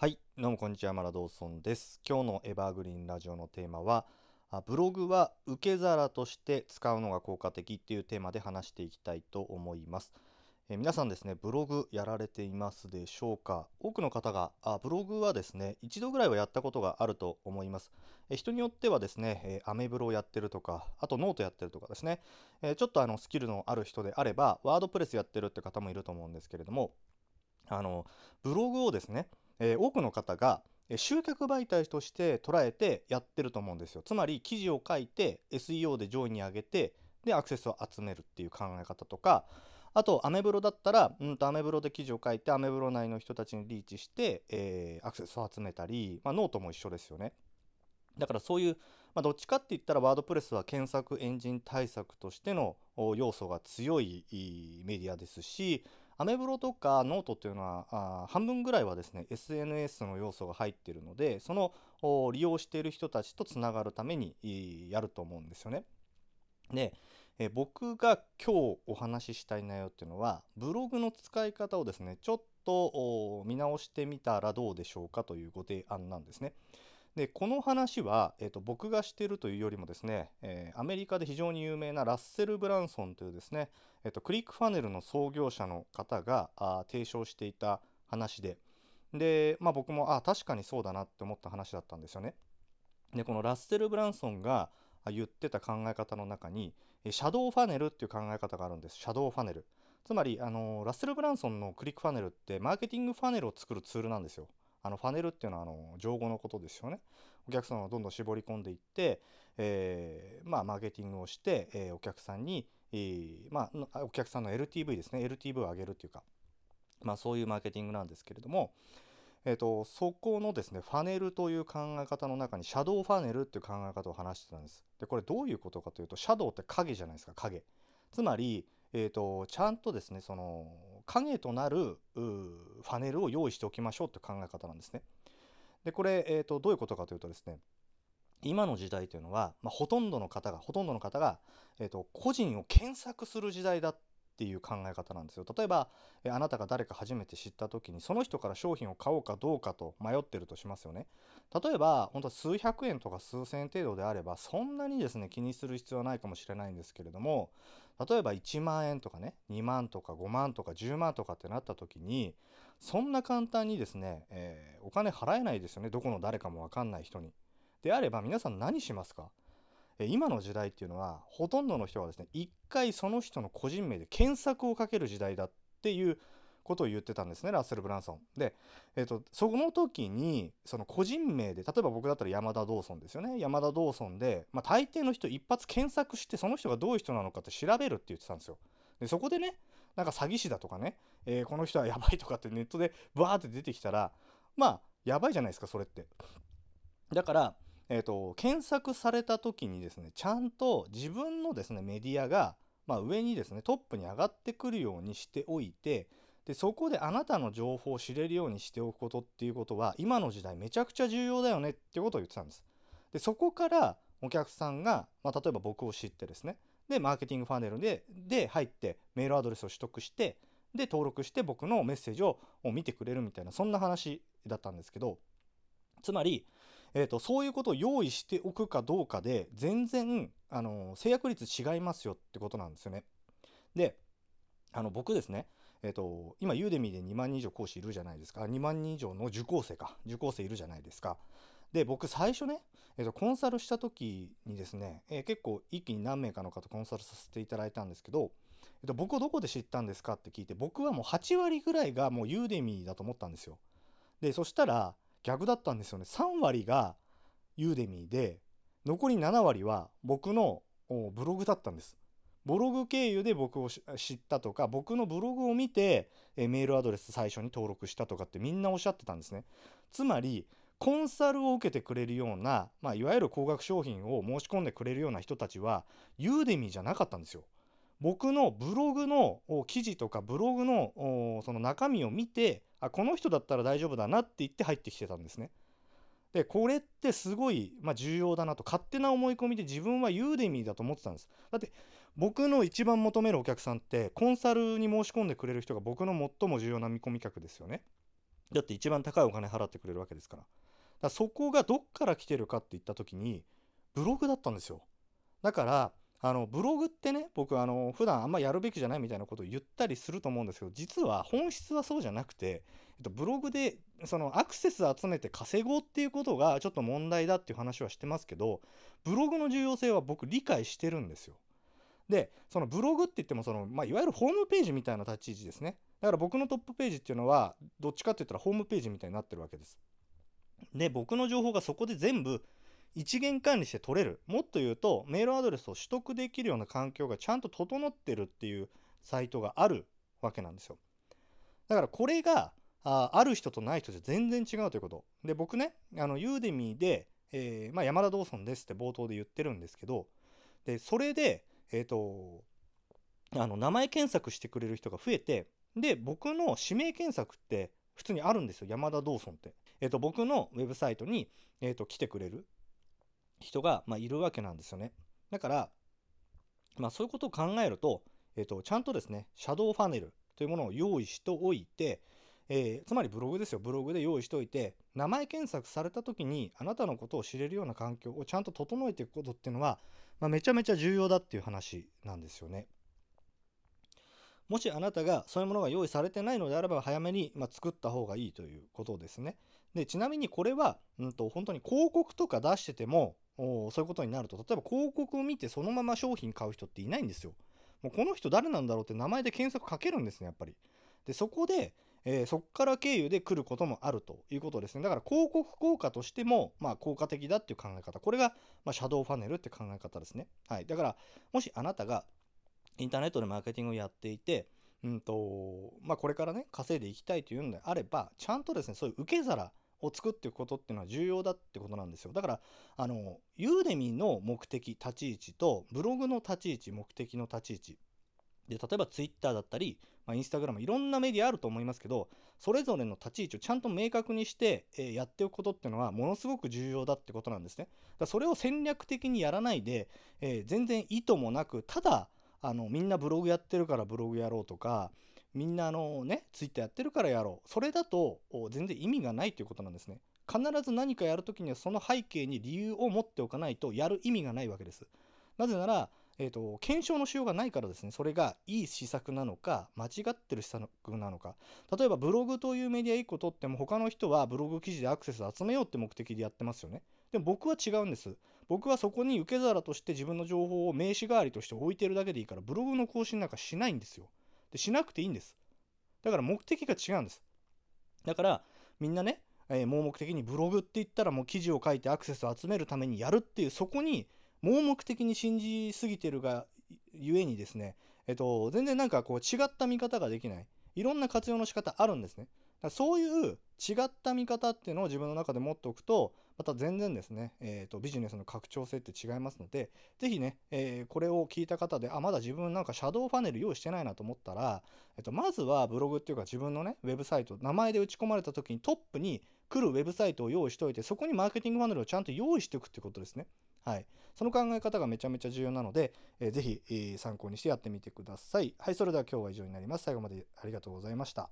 はい、どうもこんにちは、マラドーソンです。今日のエバーグリーンラジオのテーマは、ブログは受け皿として使うのが効果的っていうテーマで話していきたいと思います。え皆さんですね、ブログやられていますでしょうか？多くの方があ、ブログはですね、一度ぐらいはやったことがあると思います。え人によってはですね、えアメブロをやってるとか、あとノートやってるとかですね、えちょっとあのスキルのある人であれば、 WordPress やってるって方もいると思うんですけれども、あの、ブログをですね、えー多くの方が集客媒体として捉えてやってると思うんですよ。つまり記事を書いて SEO で上位に上げてでアクセスを集めるっていう考え方とかあとアメブロだったら、うん、とアメブロで記事を書いてアメブロ内の人たちにリーチして、えーアクセスを集めたり、まあ、ノートも一緒ですよね。だからそういう、まあ、どっちかって言ったら WordPress は検索エンジン対策としての要素が強いメディアですしアメブロとかノートっていうのはあ半分ぐらいはですね SNS の要素が入っているのでその利用している人たちとつながるためにやると思うんですよね。で、え僕が今日お話ししたい内容っていうのはブログの使い方をですねちょっと見直してみたらどうでしょうかというご提案なんですね。でこの話は、えー、と僕がしているというよりもですね、えーアメリカで非常に有名なラッセル・ブランソンというですね、えー、とクリックファネルの創業者の方があ提唱していた話で。で、まあ、僕もあ確かにそうだなって思った話だったんですよね。でこのラッセル・ブランソンが言ってた考え方の中にシャドウファネルっていう考え方があるんです。シャドウファネル。つまりあのラッセル・ブランソンのクリックファネルってマーケティングファネルを作るツールなんですよ。あのファネルっていうのはあの情報のことですよね。お客さんをどんどん絞り込んでいって、えーまあ、マーケティングをして、えーお客さんに、えーまあ、お客さんの LTV ですね。LTV を上げるっていうか、まあ、そういうマーケティングなんですけれども、えー、とそこのですねファネルという考え方の中にシャドウファネルっていう考え方を話してたんです。でこれどういうことかというとシャドウって影じゃないですか影。つまり、えー、とちゃんとですねその影となるうファネルを用意しておきましょうっていう考え方なんですね。でこれ、えー、とどういうことかというとですね今の時代というのは、まあ、ほとんどの方がほとんどの方が、えー、と個人を検索する時代だっていう考え方なんですよ。例えば、えーあなたが誰か初めて知った時にその人から商品を買おうかどうかと迷ってるとしますよね。例えば本当数百円とか数千円程度であればそんなにですね気にする必要はないかもしれないんですけれども例えば1万円とかね2万とか5万とか10万とかってなった時にそんな簡単にですね、えーお金払えないですよねどこの誰かも分かんない人に。であれば皆さん何しますか？え今の時代っていうのはほとんどの人はですね一回その人の個人名で検索をかける時代だっていうことを言ってたんですねラッセル・ブランソン。で、えー、とその時にその個人名で例えば僕だったら山田ドーソンですよね山田ドーソンで、まあ、大抵の人一発検索してその人がどういう人なのかって調べるって言ってたんですよ。でそこでねなんか詐欺師だとかね、えーこの人はやばいとかってネットでバーって出てきたらまあやばいじゃないですかそれって。だから、えー、と検索された時にですねちゃんと自分のですねメディアが、まあ、上にですねトップに上がってくるようにしておいてでそこであなたの情報を知れるようにしておくことっていうことは今の時代めちゃくちゃ重要だよねっていうことを言ってたんです。でそこからお客さんが、まあ、例えば僕を知ってですねでマーケティングファネルでで入ってメールアドレスを取得してで登録して僕のメッセージを見てくれるみたいなそんな話だったんですけどつまり、えー、とそういうことを用意しておくかどうかで全然あの制約率違いますよってことなんですよね。であの僕ですねえー、と今ユーデミーで2万人以上講師いるじゃないですか。2万人以上の受講生か。受講生いるじゃないですか。で僕最初ね、えー、とコンサルした時にですね、えー結構一気に何名かの方コンサルさせていただいたんですけど、えー、と僕をどこで知ったんですかって聞いて僕はもう8割ぐらいがもうユーデミーだと思ったんですよ。でそしたら逆だったんですよね。3割がユーデミーで残り7割は僕のブログだったんです。ブログ経由で僕を知ったとか僕のブログを見てえーメールアドレス最初に登録したとかってみんなおっしゃってたんですね。つまりコンサルを受けてくれるような、まあ、いわゆる高額商品を申し込んでくれるような人たちはユーデミーじゃなかったんですよ。僕のブログの記事とかブログのその中身を見てあこの人だったら大丈夫だなって言って入ってきてたんですね。でこれってすごい、まあ、重要だなと勝手な思い込みで自分はユーデミーだと思ってたんです。だって僕の一番求めるお客さんってコンサルに申し込んでくれる人が僕の最も重要な見込み客ですよねだって一番高いお金払ってくれるわけですから。だからそこがどっから来てるかって言った時に、ブログだったんですよ。だから、あのブログってね僕あの普段あんまやるべきじゃないみたいなことを言ったりすると思うんですけど実は本質はそうじゃなくて、えっと、ブログでそのアクセス集めて稼ごうっていうことがちょっと問題だっていう話はしてますけどブログの重要性は僕理解してるんですよ。でそのブログって言ってもその、まあ、いわゆるホームページみたいな立ち位置ですね。だから僕のトップページっていうのはどっちかって言ったらホームページみたいになってるわけです。で僕の情報がそこで全部一元管理して取れる。もっと言うとメールアドレスを取得できるような環境がちゃんと整ってるっていうサイトがあるわけなんですよ。だからこれがあある人とない人じゃ全然違うということ。で僕ねあのユーデミーで、えー、まあ、山田ドーソンですって冒頭で言ってるんですけどでそれでえっ、ー、とあの名前検索してくれる人が増えてで僕の指名検索って普通にあるんですよ山田ドーソンって。えっ、ー、と僕のウェブサイトに、えーと来てくれる人が、まあ、いるわけなんですよね。だから、まあ、そういうことを考えると、えっ、と、ちゃんとですね、シャドウファネルというものを用意しておいて、えー、つまりブログですよ、ブログで用意しておいて、名前検索された時にあなたのことを知れるような環境をちゃんと整えていくことっていうのは、まあ、めちゃめちゃ重要だっていう話なんですよね。もしあなたがそういうものが用意されてないのであれば早めに、まあ、作った方がいいということですね。でちなみにこれは、うんと、本当に広告とか出しててもそういうことになると例えば広告を見てそのまま商品買う人っていないんですよ。もうこの人誰なんだろうって名前で検索かけるんですねやっぱり。でそこで、えー、そこから経由で来ることもあるということですね。だから広告効果としても、まあ、効果的だっていう考え方。これが、まあ、シャドウファネルって考え方ですね。はい。だから、もしあなたがインターネットでマーケティングをやっていて、うんと、まあ、これからね、稼いでいきたいというんであれば、ちゃんとですね、そういう受け皿を作っていくことっていうのは重要だってことなんですよ。だから、あの、ユーデミの目的、立ち位置と、ブログの立ち位置、目的の立ち位置。で、例えば Twitter だったり、まあ、インスタグラム、いろんなメディアあると思いますけど、それぞれの立ち位置をちゃんと明確にして、えー、やっておくことっていうのは、ものすごく重要だってことなんですね。だそれを戦略的にやらないで、えー、全然意図もなく、ただ、あの、みんなブログやってるからブログやろうとか、みんなあのね、ツイッターやってるからやろう。それだと全然意味がないということなんですね。必ず何かやるときにはその背景に理由を持っておかないとやる意味がないわけです。なぜなら、えーと、検証のしようがないからですねそれがいい施策なのか間違ってる施策なのか。例えばブログというメディア1個取っても他の人はブログ記事でアクセス集めようって目的でやってますよね。でも僕は違うんです。僕はそこに受け皿として自分の情報を名刺代わりとして置いてるだけでいいからブログの更新なんかしないんですよ。でしなくていいんです。だから目的が違うんです。だからみんなね、えー、盲目的にブログって言ったらもう記事を書いてアクセスを集めるためにやるっていうそこに盲目的に信じすぎてるがゆえにですね、えっと、全然なんかこう違った見方ができないいろんな活用の仕方あるんですねだそういう違った見方っていうのを自分の中で持っておくとまた全然ですね、えーと、ビジネスの拡張性って違いますので、ぜひね、えー、これを聞いた方で、あ、まだ自分なんかシャドウファネル用意してないなと思ったら、えっ、ー、と、まずはブログっていうか自分のね、ウェブサイト、名前で打ち込まれた時にトップに来るウェブサイトを用意しておいて、そこにマーケティングファネルをちゃんと用意しておくってことですね。はい。その考え方がめちゃめちゃ重要なので、えー、ぜひ、えー、参考にしてやってみてください。はい、それでは今日は以上になります。最後までありがとうございました。